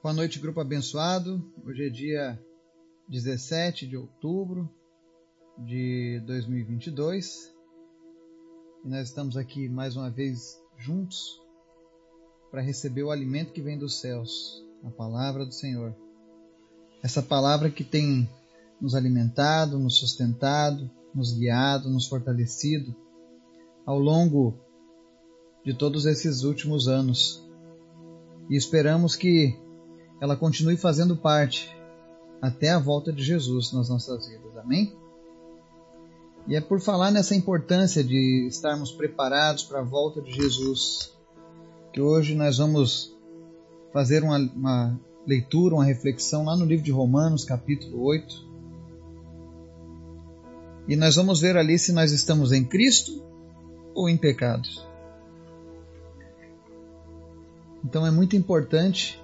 Boa noite, grupo abençoado. Hoje é dia 17 de outubro de 2022 e nós estamos aqui mais uma vez juntos para receber o alimento que vem dos céus, a palavra do Senhor. Essa palavra que tem nos alimentado, nos sustentado, nos guiado, nos fortalecido ao longo de todos esses últimos anos. E esperamos que ela continue fazendo parte até a volta de Jesus nas nossas vidas. Amém? E é por falar nessa importância de estarmos preparados para a volta de Jesus que hoje nós vamos fazer uma, uma leitura, uma reflexão lá no livro de Romanos, capítulo 8. E nós vamos ver ali se nós estamos em Cristo ou em pecados. Então é muito importante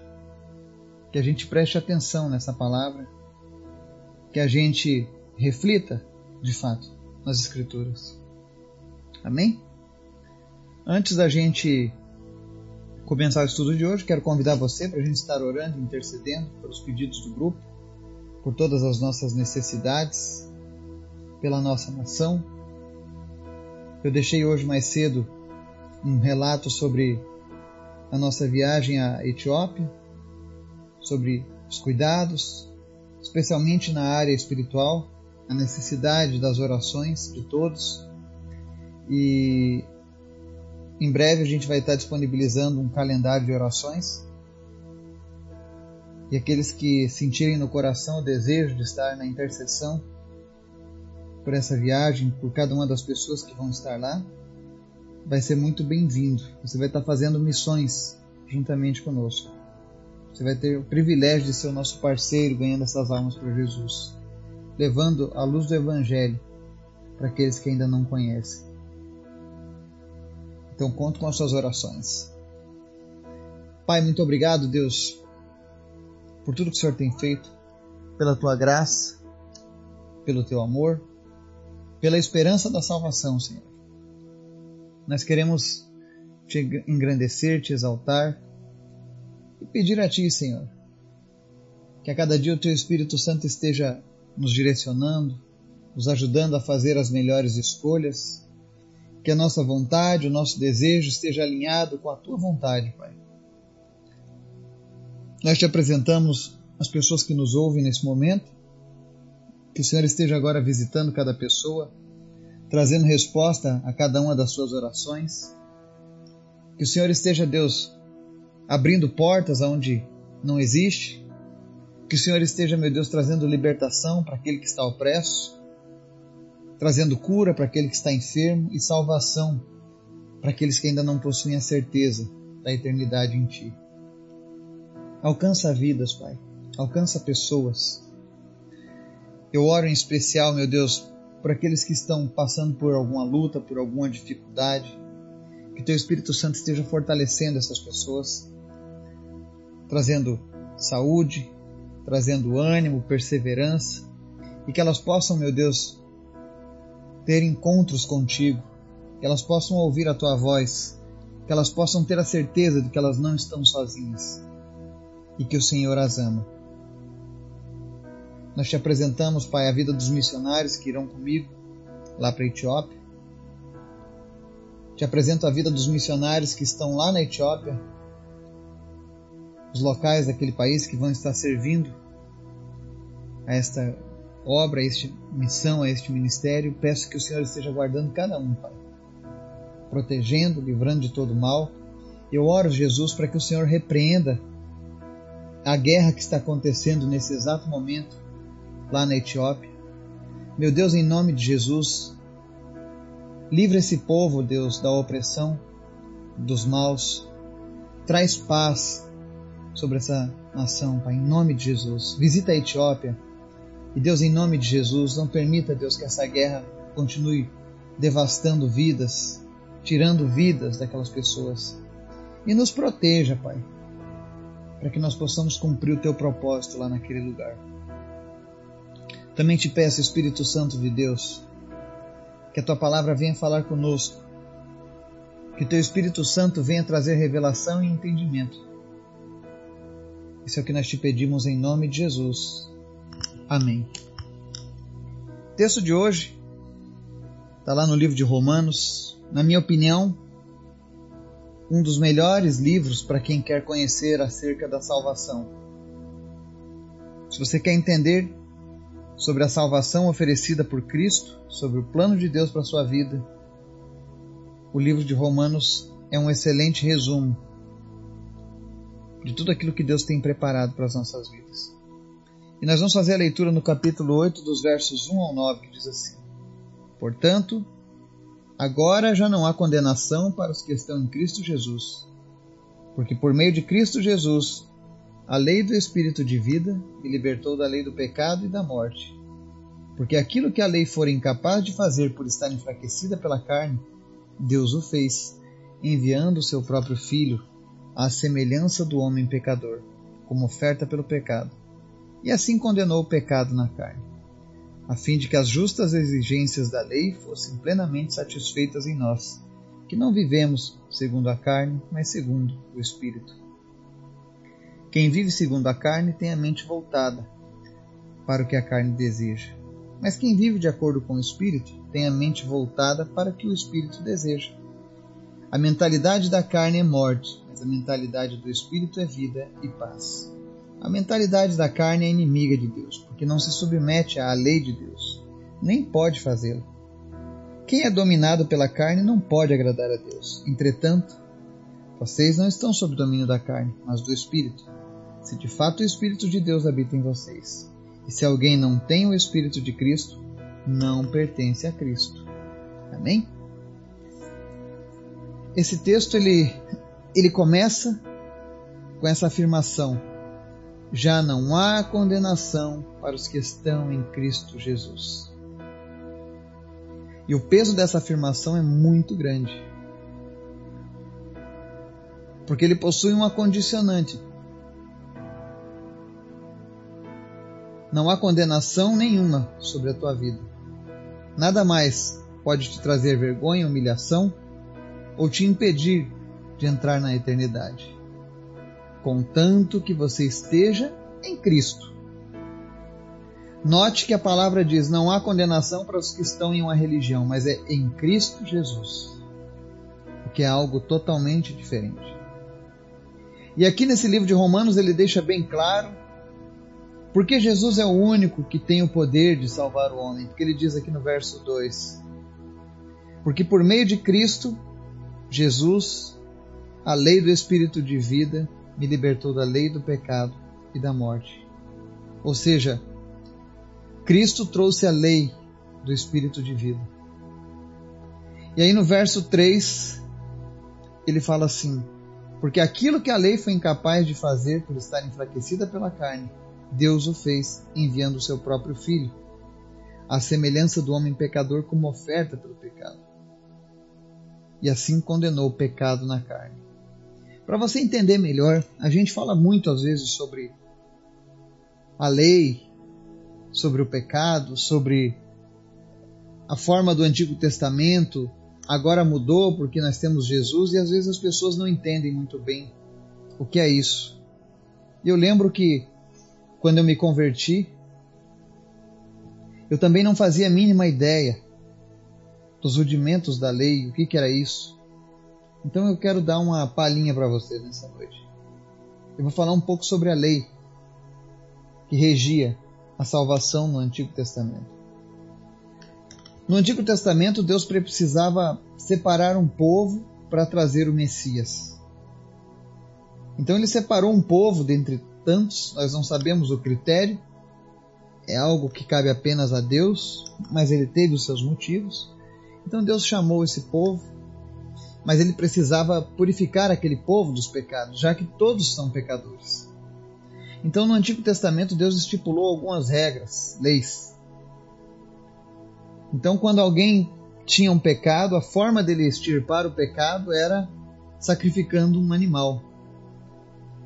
que a gente preste atenção nessa palavra, que a gente reflita, de fato, nas Escrituras. Amém? Antes da gente começar o estudo de hoje, quero convidar você para a gente estar orando intercedendo pelos pedidos do grupo, por todas as nossas necessidades, pela nossa nação. Eu deixei hoje mais cedo um relato sobre a nossa viagem à Etiópia, sobre os cuidados, especialmente na área espiritual, a necessidade das orações de todos. E em breve a gente vai estar disponibilizando um calendário de orações. E aqueles que sentirem no coração o desejo de estar na intercessão por essa viagem, por cada uma das pessoas que vão estar lá, vai ser muito bem-vindo. Você vai estar fazendo missões juntamente conosco. Você vai ter o privilégio de ser o nosso parceiro ganhando essas almas para Jesus, levando a luz do Evangelho para aqueles que ainda não conhecem. Então, conto com as suas orações. Pai, muito obrigado, Deus, por tudo que o Senhor tem feito, pela tua graça, pelo teu amor, pela esperança da salvação, Senhor. Nós queremos te engrandecer, te exaltar e pedir a Ti, Senhor, que a cada dia o Teu Espírito Santo esteja nos direcionando, nos ajudando a fazer as melhores escolhas, que a nossa vontade, o nosso desejo esteja alinhado com a Tua vontade, Pai. Nós te apresentamos as pessoas que nos ouvem nesse momento, que o Senhor esteja agora visitando cada pessoa, trazendo resposta a cada uma das suas orações. Que o Senhor esteja, Deus, abrindo portas aonde não existe. Que o Senhor esteja, meu Deus, trazendo libertação para aquele que está opresso, trazendo cura para aquele que está enfermo e salvação para aqueles que ainda não possuem a certeza da eternidade em Ti. Alcança vidas, Pai. Alcança pessoas. Eu oro em especial, meu Deus, por aqueles que estão passando por alguma luta, por alguma dificuldade. Que Teu Espírito Santo esteja fortalecendo essas pessoas trazendo saúde, trazendo ânimo, perseverança e que elas possam, meu Deus, ter encontros contigo, que elas possam ouvir a tua voz, que elas possam ter a certeza de que elas não estão sozinhas e que o Senhor as ama. Nós te apresentamos, Pai, a vida dos missionários que irão comigo lá para a Etiópia. Te apresento a vida dos missionários que estão lá na Etiópia, os locais daquele país que vão estar servindo a esta obra, a esta missão, a este ministério. Peço que o Senhor esteja guardando cada um, Pai, protegendo, livrando de todo mal. Eu oro, Jesus, para que o Senhor repreenda a guerra que está acontecendo nesse exato momento lá na Etiópia. Meu Deus, em nome de Jesus, livra esse povo, Deus, da opressão, dos maus. Traz paz sobre essa nação, Pai, em nome de Jesus. Visita a Etiópia. E Deus, em nome de Jesus, não permita, Deus, que essa guerra continue devastando vidas, tirando vidas daquelas pessoas. E nos proteja, Pai, para que nós possamos cumprir o teu propósito lá naquele lugar. Também te peço, Espírito Santo de Deus, que a tua palavra venha falar conosco, que teu Espírito Santo venha trazer revelação e entendimento Isso é o que nós te pedimos em nome de Jesus. Amém. O texto de hoje está lá no livro de Romanos. Na minha opinião, um dos melhores livros para quem quer conhecer acerca da salvação. Se você quer entender sobre a salvação oferecida por Cristo, sobre o plano de Deus para a sua vida, o livro de Romanos é um excelente resumo de tudo aquilo que Deus tem preparado para as nossas vidas. E nós vamos fazer a leitura no capítulo 8, dos versos 1 ao 9, que diz assim: Portanto, agora já não há condenação para os que estão em Cristo Jesus, porque por meio de Cristo Jesus, a lei do Espírito de vida me libertou da lei do pecado e da morte. Porque aquilo que a lei for incapaz de fazer por estar enfraquecida pela carne, Deus o fez, enviando o seu próprio Filho à semelhança do homem pecador, como oferta pelo pecado, e assim condenou o pecado na carne, a fim de que as justas exigências da lei fossem plenamente satisfeitas em nós, que não vivemos segundo a carne, mas segundo o Espírito. Quem vive segundo a carne tem a mente voltada para o que a carne deseja, mas quem vive de acordo com o Espírito tem a mente voltada para o que o Espírito deseja. A mentalidade da carne é morte, mas a mentalidade do espírito é vida e paz. A mentalidade da carne é inimiga de Deus, porque não se submete à lei de Deus, nem pode fazê-lo. Quem é dominado pela carne não pode agradar a Deus. Entretanto, vocês não estão sob domínio da carne, mas do espírito. Se de fato o espírito de Deus habita em vocês. E se alguém não tem o espírito de Cristo, não pertence a Cristo. Amém? Esse texto ele ele começa com essa afirmação: já não há condenação para os que estão em Cristo Jesus. E o peso dessa afirmação é muito grande. Porque ele possui uma condicionante. Não há condenação nenhuma sobre a tua vida. Nada mais pode te trazer vergonha, humilhação ou te impedir de entrar na eternidade, contanto que você esteja em Cristo. Note que a palavra diz: não há condenação para os que estão em uma religião, mas é em Cristo Jesus, o que é algo totalmente diferente. E aqui nesse livro de Romanos ele deixa bem claro porque Jesus é o único que tem o poder de salvar o homem, porque ele diz aqui no verso 2: Porque por meio de Cristo, Jesus, a lei do Espírito de vida me libertou da lei do pecado e da morte. Ou seja, Cristo trouxe a lei do Espírito de vida. E aí no verso 3, ele fala assim: Porque aquilo que a lei foi incapaz de fazer por estar enfraquecida pela carne, Deus o fez, enviando o seu próprio Filho, à semelhança do homem pecador como oferta pelo pecado. E assim condenou o pecado na carne para você entender melhor, a gente fala muito às vezes sobre a lei, sobre o pecado, sobre a forma do Antigo Testamento. Agora mudou porque nós temos Jesus e às vezes as pessoas não entendem muito bem o que é isso. Eu lembro que quando eu me converti, eu também não fazia a mínima ideia dos rudimentos da lei, o que, que era isso. Então eu quero dar uma palhinha para vocês nessa noite. Eu vou falar um pouco sobre a lei que regia a salvação no Antigo Testamento. No Antigo Testamento, Deus precisava separar um povo para trazer o Messias. Então ele separou um povo dentre tantos, nós não sabemos o critério, é algo que cabe apenas a Deus, mas ele teve os seus motivos. Então Deus chamou esse povo mas ele precisava purificar aquele povo dos pecados, já que todos são pecadores. Então, no Antigo Testamento, Deus estipulou algumas regras, leis. Então, quando alguém tinha um pecado, a forma dele extirpar o pecado era sacrificando um animal.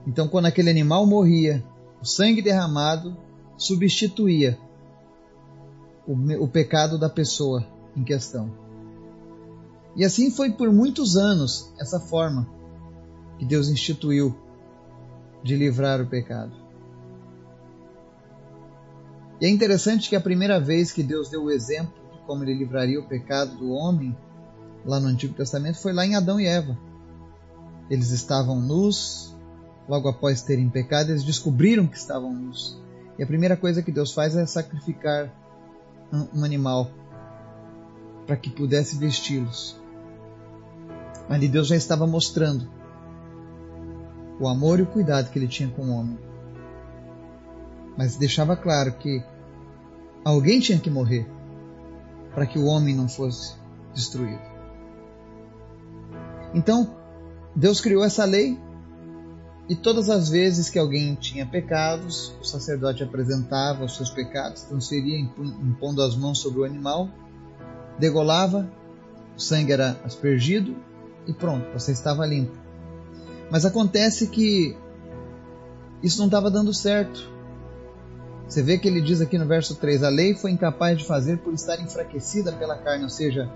Então, quando aquele animal morria, o sangue derramado substituía o, o pecado da pessoa em questão. E assim foi por muitos anos essa forma que Deus instituiu de livrar o pecado. E é interessante que a primeira vez que Deus deu o exemplo de como ele livraria o pecado do homem, lá no Antigo Testamento, foi lá em Adão e Eva. Eles estavam nus, logo após terem pecado, eles descobriram que estavam nus. E a primeira coisa que Deus faz é sacrificar um animal para que pudesse vesti-los. Ali Deus já estava mostrando o amor e o cuidado que ele tinha com o homem. Mas deixava claro que alguém tinha que morrer para que o homem não fosse destruído. Então, Deus criou essa lei e todas as vezes que alguém tinha pecados, o sacerdote apresentava os seus pecados, transferia impondo as mãos sobre o animal, degolava, o sangue era aspergido e pronto, você estava limpo. Mas acontece que isso não estava dando certo. Você vê que ele diz aqui no verso 3: A lei foi incapaz de fazer por estar enfraquecida pela carne, ou seja,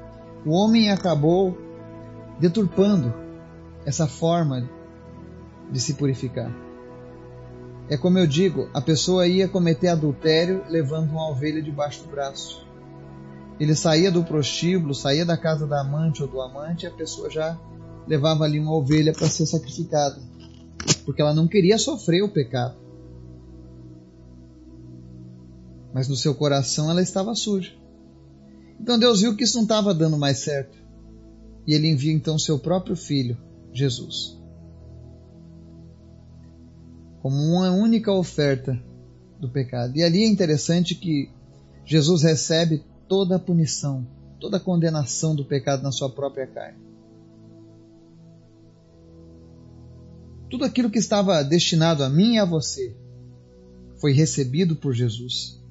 o homem acabou deturpando essa forma de se purificar. É como eu digo, a pessoa ia cometer adultério levando uma ovelha debaixo do braço. Ele saía do prostíbulo, saía da casa da amante ou do amante, e a pessoa já levava ali uma ovelha para ser sacrificada, porque ela não queria sofrer o pecado. Mas no seu coração ela estava suja. Então Deus viu que isso não estava dando mais certo. E ele envia então seu próprio filho, Jesus, como uma única oferta do pecado. E ali é interessante que Jesus recebe toda a punição, toda a condenação do pecado na sua própria carne. Tudo aquilo que estava destinado a mim e a você foi recebido por Jesus.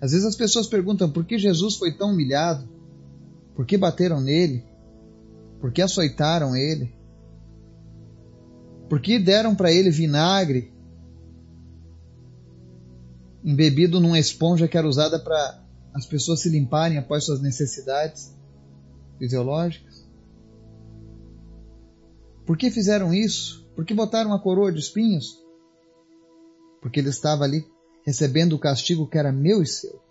Às vezes as pessoas perguntam por que Jesus foi tão humilhado, por que bateram nele, por que açoitaram ele, por que deram para ele vinagre embebido numa esponja que era usada para as pessoas se limparem após suas necessidades fisiológicas? Por que fizeram isso? Por que botaram uma coroa de espinhos? Porque ele estava ali recebendo o castigo que era meu e seu.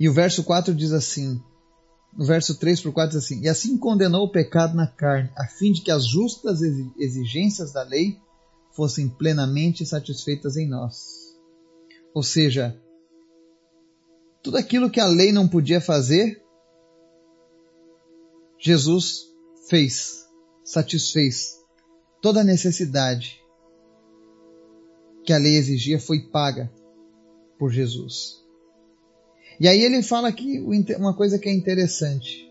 E o verso 4 diz assim: no verso 3 por 4 diz assim: E assim condenou o pecado na carne, a fim de que as justas exigências da lei fossem plenamente satisfeitas em nós. Ou seja, tudo aquilo que a lei não podia fazer, Jesus fez, satisfez. Toda a necessidade que a lei exigia foi paga por Jesus. E aí ele fala aqui uma coisa que é interessante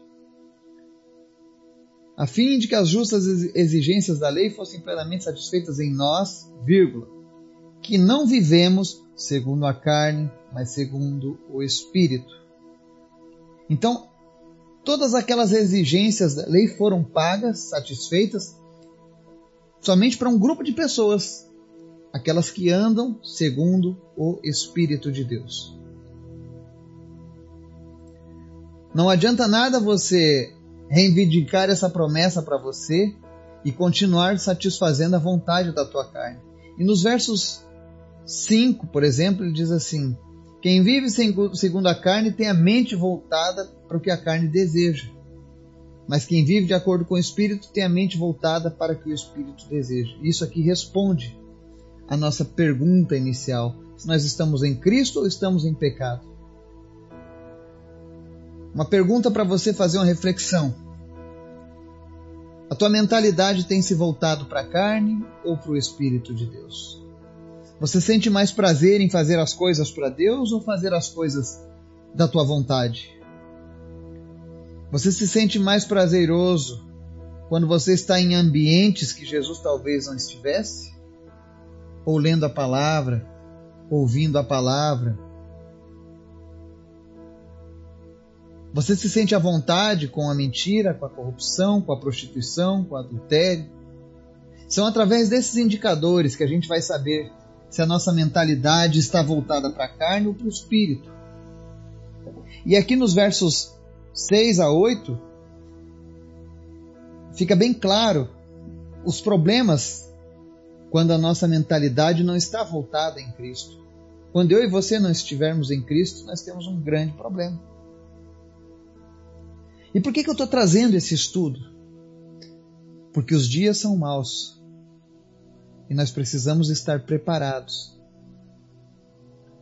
a fim de que as justas exigências da lei fossem plenamente satisfeitas em nós, vírgula, que não vivemos segundo a carne, mas segundo o Espírito. Então, todas aquelas exigências da lei foram pagas, satisfeitas, somente para um grupo de pessoas, aquelas que andam segundo o Espírito de Deus. Não adianta nada você reivindicar essa promessa para você e continuar satisfazendo a vontade da tua carne. E nos versos 5, por exemplo, ele diz assim: Quem vive segundo a carne tem a mente voltada para o que a carne deseja. Mas quem vive de acordo com o Espírito tem a mente voltada para o que o Espírito deseja. Isso aqui responde a nossa pergunta inicial: se nós estamos em Cristo ou estamos em pecado? Uma pergunta para você fazer uma reflexão. A tua mentalidade tem se voltado para a carne ou para o Espírito de Deus? Você sente mais prazer em fazer as coisas para Deus ou fazer as coisas da tua vontade? Você se sente mais prazeroso quando você está em ambientes que Jesus talvez não estivesse? Ou lendo a palavra, ouvindo a palavra, Você se sente à vontade com a mentira, com a corrupção, com a prostituição, com o adultério? São através desses indicadores que a gente vai saber se a nossa mentalidade está voltada para a carne ou para o espírito. E aqui nos versos 6 a 8, fica bem claro os problemas quando a nossa mentalidade não está voltada em Cristo. Quando eu e você não estivermos em Cristo, nós temos um grande problema. E por que, que eu estou trazendo esse estudo? Porque os dias são maus e nós precisamos estar preparados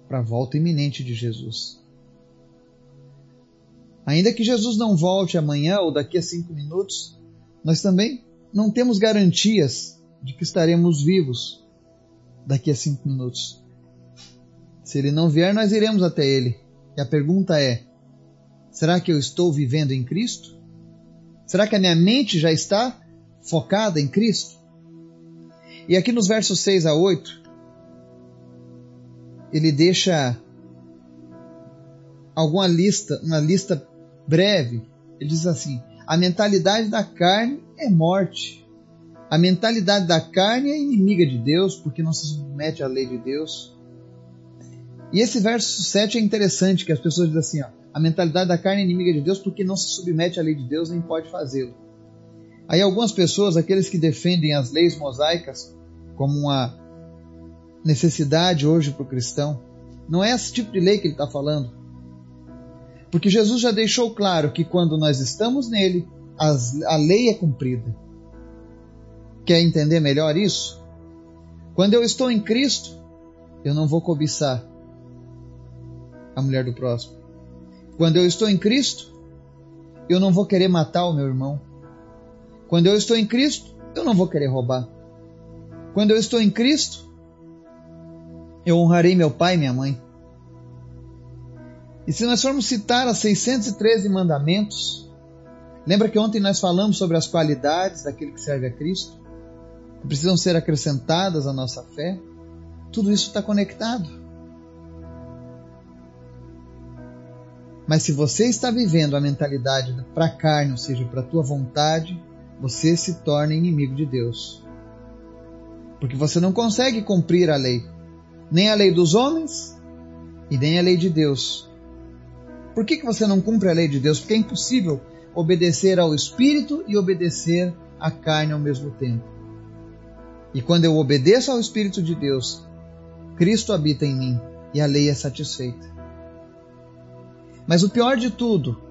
para a volta iminente de Jesus. Ainda que Jesus não volte amanhã ou daqui a cinco minutos, nós também não temos garantias de que estaremos vivos daqui a cinco minutos. Se ele não vier, nós iremos até ele. E a pergunta é: será que eu estou vivendo em Cristo? Será que a minha mente já está focada em Cristo? E aqui nos versos 6 a 8, ele deixa alguma lista, uma lista breve. Ele diz assim: a mentalidade da carne é morte. A mentalidade da carne é inimiga de Deus, porque não se submete à lei de Deus. E esse verso 7 é interessante, que as pessoas dizem assim: ó, a mentalidade da carne é inimiga de Deus porque não se submete à lei de Deus nem pode fazê-lo. Aí algumas pessoas, aqueles que defendem as leis mosaicas como uma necessidade hoje para o cristão, não é esse tipo de lei que ele está falando. Porque Jesus já deixou claro que quando nós estamos nele, as, a lei é cumprida. Quer entender melhor isso? Quando eu estou em Cristo, eu não vou cobiçar a mulher do próximo. Quando eu estou em Cristo, eu não vou querer matar o meu irmão. Quando eu estou em Cristo, eu não vou querer roubar. Quando eu estou em Cristo, eu honrarei meu pai e minha mãe. E se nós formos citar as 613 mandamentos, lembra que ontem nós falamos sobre as qualidades daquele que serve a Cristo, que precisam ser acrescentadas à nossa fé? Tudo isso está conectado. Mas se você está vivendo a mentalidade para a carne, ou seja, para a tua vontade, você se torna inimigo de Deus. Porque você não consegue cumprir a lei, nem a lei dos homens e nem a lei de Deus. Por que, que você não cumpre a lei de Deus? Porque é impossível obedecer ao Espírito e obedecer à carne ao mesmo tempo. E quando eu obedeço ao Espírito de Deus, Cristo habita em mim e a lei é satisfeita. Mas o pior de tudo,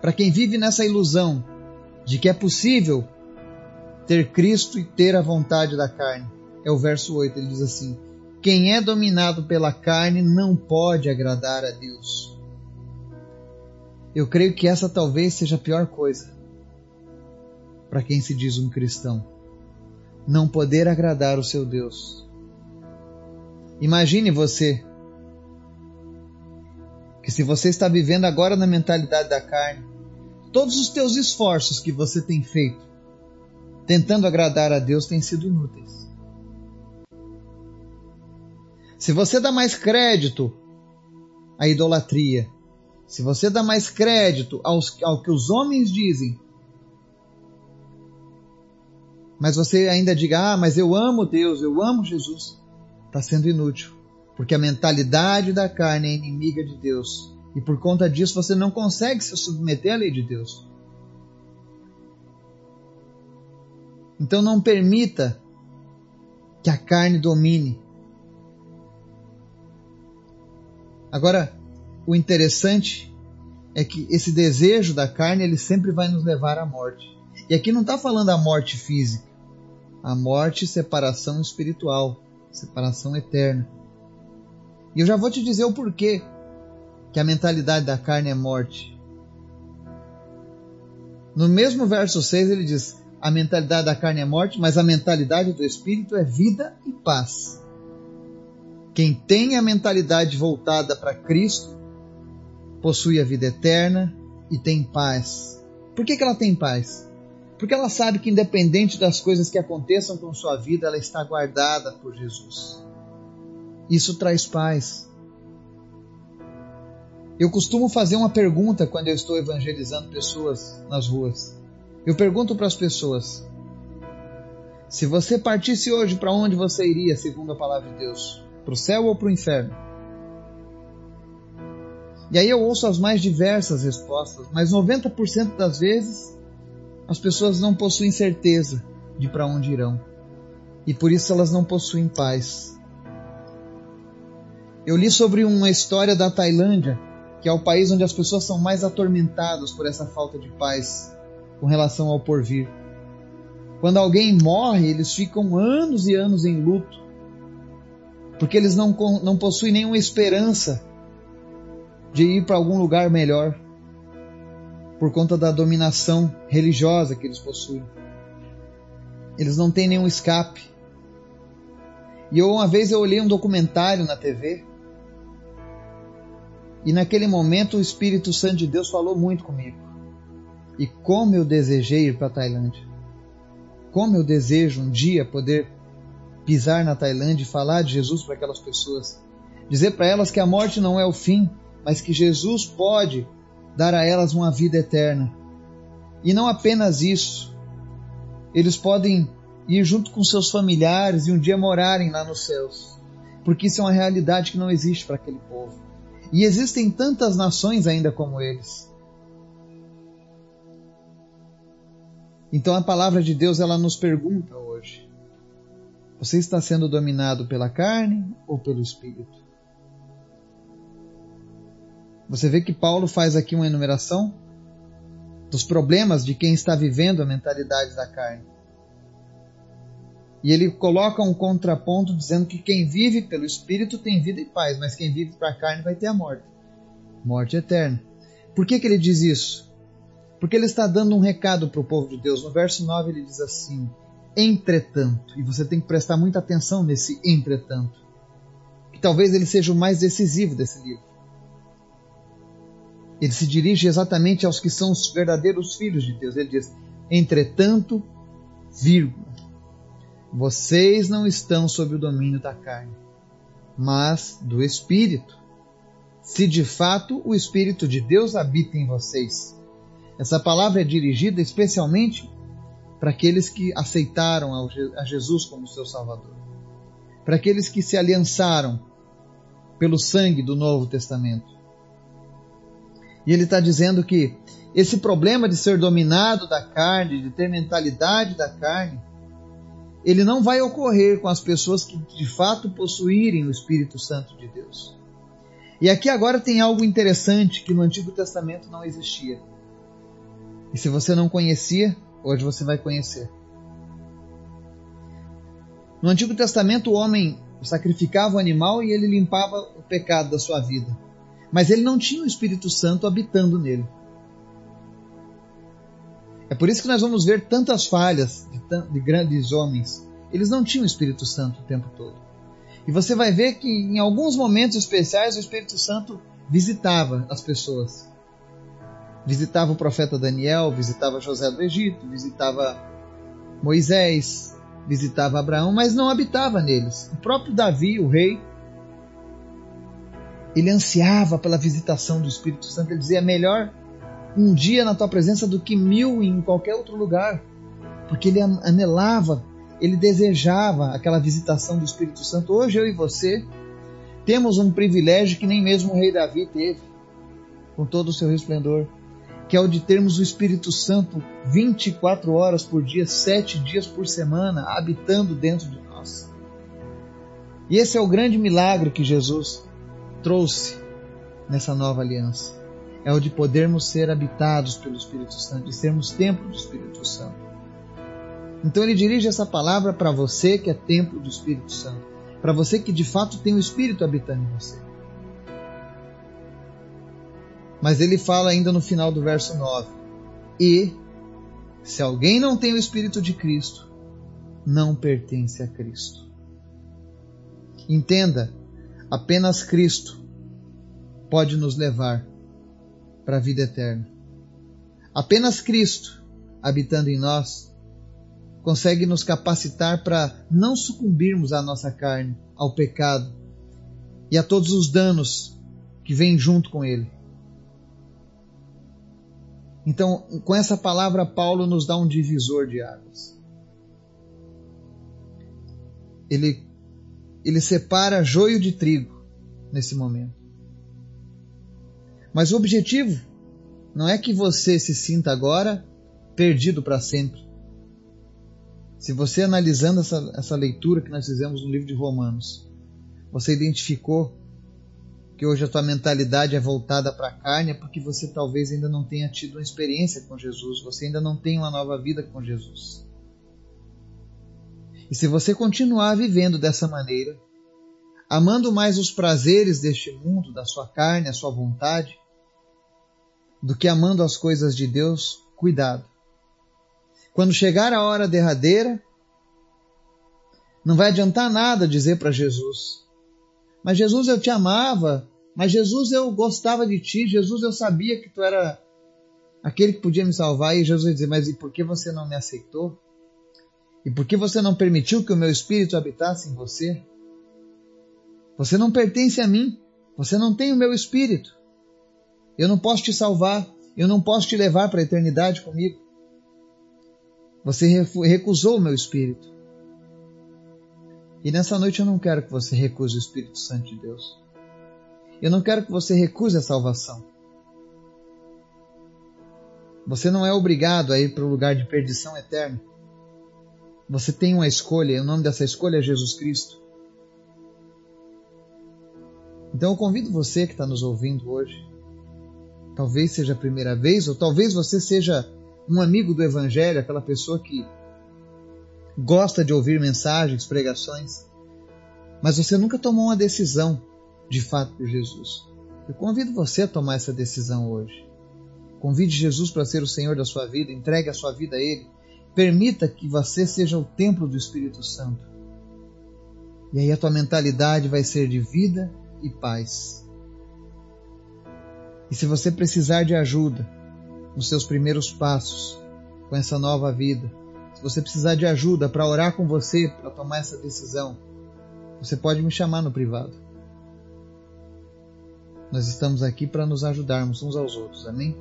para quem vive nessa ilusão de que é possível ter Cristo e ter a vontade da carne, é o verso 8, ele diz assim: Quem é dominado pela carne não pode agradar a Deus. Eu creio que essa talvez seja a pior coisa para quem se diz um cristão. Não poder agradar o seu Deus. Imagine você que se você está vivendo agora na mentalidade da carne, todos os teus esforços que você tem feito tentando agradar a Deus têm sido inúteis. Se você dá mais crédito à idolatria, se você dá mais crédito aos, ao que os homens dizem, mas você ainda diga, ah, mas eu amo Deus, eu amo Jesus, está sendo inútil. Porque a mentalidade da carne é inimiga de Deus. E por conta disso você não consegue se submeter à lei de Deus. Então não permita que a carne domine. Agora, o interessante é que esse desejo da carne ele sempre vai nos levar à morte. E aqui não está falando a morte física, a morte separação espiritual, separação eterna. E eu já vou te dizer o porquê que a mentalidade da carne é morte. No mesmo verso 6 ele diz: a mentalidade da carne é morte, mas a mentalidade do espírito é vida e paz. Quem tem a mentalidade voltada para Cristo possui a vida eterna e tem paz. Por que, que ela tem paz? Porque ela sabe que, independente das coisas que aconteçam com sua vida, ela está guardada por Jesus. Isso traz paz. Eu costumo fazer uma pergunta quando eu estou evangelizando pessoas nas ruas. Eu pergunto para as pessoas: se você partisse hoje, para onde você iria, segundo a palavra de Deus? Para o céu ou para o inferno? E aí eu ouço as mais diversas respostas, mas 90% das vezes as pessoas não possuem certeza de para onde irão. e por isso elas não possuem paz. Eu li sobre uma história da Tailândia, que é o país onde as pessoas são mais atormentadas por essa falta de paz com relação ao porvir. Quando alguém morre, eles ficam anos e anos em luto, porque eles não, não possuem nenhuma esperança de ir para algum lugar melhor, por conta da dominação religiosa que eles possuem. Eles não têm nenhum escape. E eu, uma vez eu olhei um documentário na TV e naquele momento o Espírito Santo de Deus falou muito comigo. E como eu desejei ir para a Tailândia. Como eu desejo um dia poder pisar na Tailândia e falar de Jesus para aquelas pessoas. Dizer para elas que a morte não é o fim, mas que Jesus pode dar a elas uma vida eterna. E não apenas isso, eles podem ir junto com seus familiares e um dia morarem lá nos céus, porque isso é uma realidade que não existe para aquele povo. E existem tantas nações ainda como eles. Então a palavra de Deus ela nos pergunta hoje: você está sendo dominado pela carne ou pelo espírito? Você vê que Paulo faz aqui uma enumeração dos problemas de quem está vivendo a mentalidade da carne. E ele coloca um contraponto dizendo que quem vive pelo Espírito tem vida e paz, mas quem vive para a carne vai ter a morte morte eterna. Por que, que ele diz isso? Porque ele está dando um recado para o povo de Deus. No verso 9 ele diz assim: Entretanto, e você tem que prestar muita atenção nesse entretanto, que talvez ele seja o mais decisivo desse livro. Ele se dirige exatamente aos que são os verdadeiros filhos de Deus. Ele diz: Entretanto, vírgula, vocês não estão sob o domínio da carne, mas do Espírito. Se de fato o Espírito de Deus habita em vocês. Essa palavra é dirigida especialmente para aqueles que aceitaram a Jesus como seu Salvador, para aqueles que se aliançaram pelo sangue do Novo Testamento. E ele está dizendo que esse problema de ser dominado da carne, de ter mentalidade da carne, ele não vai ocorrer com as pessoas que de fato possuírem o Espírito Santo de Deus. E aqui agora tem algo interessante que no Antigo Testamento não existia. E se você não conhecia, hoje você vai conhecer. No Antigo Testamento, o homem sacrificava o animal e ele limpava o pecado da sua vida. Mas ele não tinha o Espírito Santo habitando nele. É por isso que nós vamos ver tantas falhas de, de grandes homens. Eles não tinham o Espírito Santo o tempo todo. E você vai ver que em alguns momentos especiais o Espírito Santo visitava as pessoas. Visitava o profeta Daniel, visitava José do Egito, visitava Moisés, visitava Abraão, mas não habitava neles. O próprio Davi, o rei, ele ansiava pela visitação do Espírito Santo. Ele dizia: é melhor um dia na tua presença do que mil em qualquer outro lugar, porque ele anelava, ele desejava aquela visitação do Espírito Santo. Hoje eu e você temos um privilégio que nem mesmo o rei Davi teve, com todo o seu resplendor, que é o de termos o Espírito Santo 24 horas por dia, sete dias por semana, habitando dentro de nós. E esse é o grande milagre que Jesus trouxe nessa nova aliança é o de podermos ser habitados pelo Espírito Santo, de sermos templo do Espírito Santo. Então ele dirige essa palavra para você que é templo do Espírito Santo, para você que de fato tem o Espírito habitando em você. Mas ele fala ainda no final do verso 9: E se alguém não tem o Espírito de Cristo, não pertence a Cristo. Entenda, apenas Cristo pode nos levar para a vida eterna. Apenas Cristo, habitando em nós, consegue nos capacitar para não sucumbirmos à nossa carne, ao pecado e a todos os danos que vêm junto com ele. Então, com essa palavra, Paulo nos dá um divisor de águas. Ele, ele separa joio de trigo nesse momento. Mas o objetivo não é que você se sinta agora perdido para sempre. Se você analisando essa, essa leitura que nós fizemos no livro de Romanos, você identificou que hoje a tua mentalidade é voltada para a carne, é porque você talvez ainda não tenha tido uma experiência com Jesus, você ainda não tem uma nova vida com Jesus. E se você continuar vivendo dessa maneira, amando mais os prazeres deste mundo, da sua carne, a sua vontade, do que amando as coisas de Deus, cuidado. Quando chegar a hora derradeira, não vai adiantar nada dizer para Jesus: Mas Jesus, eu te amava, mas Jesus, eu gostava de ti, Jesus, eu sabia que tu era aquele que podia me salvar. E Jesus vai dizer: Mas e por que você não me aceitou? E por que você não permitiu que o meu espírito habitasse em você? Você não pertence a mim, você não tem o meu espírito. Eu não posso te salvar, eu não posso te levar para a eternidade comigo. Você recusou o meu Espírito. E nessa noite eu não quero que você recuse o Espírito Santo de Deus. Eu não quero que você recuse a salvação. Você não é obrigado a ir para o lugar de perdição eterna. Você tem uma escolha, e o nome dessa escolha é Jesus Cristo. Então eu convido você que está nos ouvindo hoje, talvez seja a primeira vez, ou talvez você seja um amigo do Evangelho, aquela pessoa que gosta de ouvir mensagens, pregações, mas você nunca tomou uma decisão de fato por Jesus. Eu convido você a tomar essa decisão hoje. Convide Jesus para ser o Senhor da sua vida, entregue a sua vida a Ele. Permita que você seja o templo do Espírito Santo. E aí a tua mentalidade vai ser de vida e paz. E se você precisar de ajuda, nos seus primeiros passos com essa nova vida. Se você precisar de ajuda para orar com você, para tomar essa decisão, você pode me chamar no privado. Nós estamos aqui para nos ajudarmos uns aos outros, amém?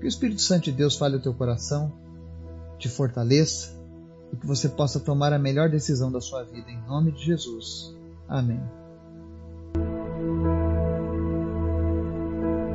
Que o Espírito Santo de Deus fale o teu coração, te fortaleça e que você possa tomar a melhor decisão da sua vida, em nome de Jesus. Amém.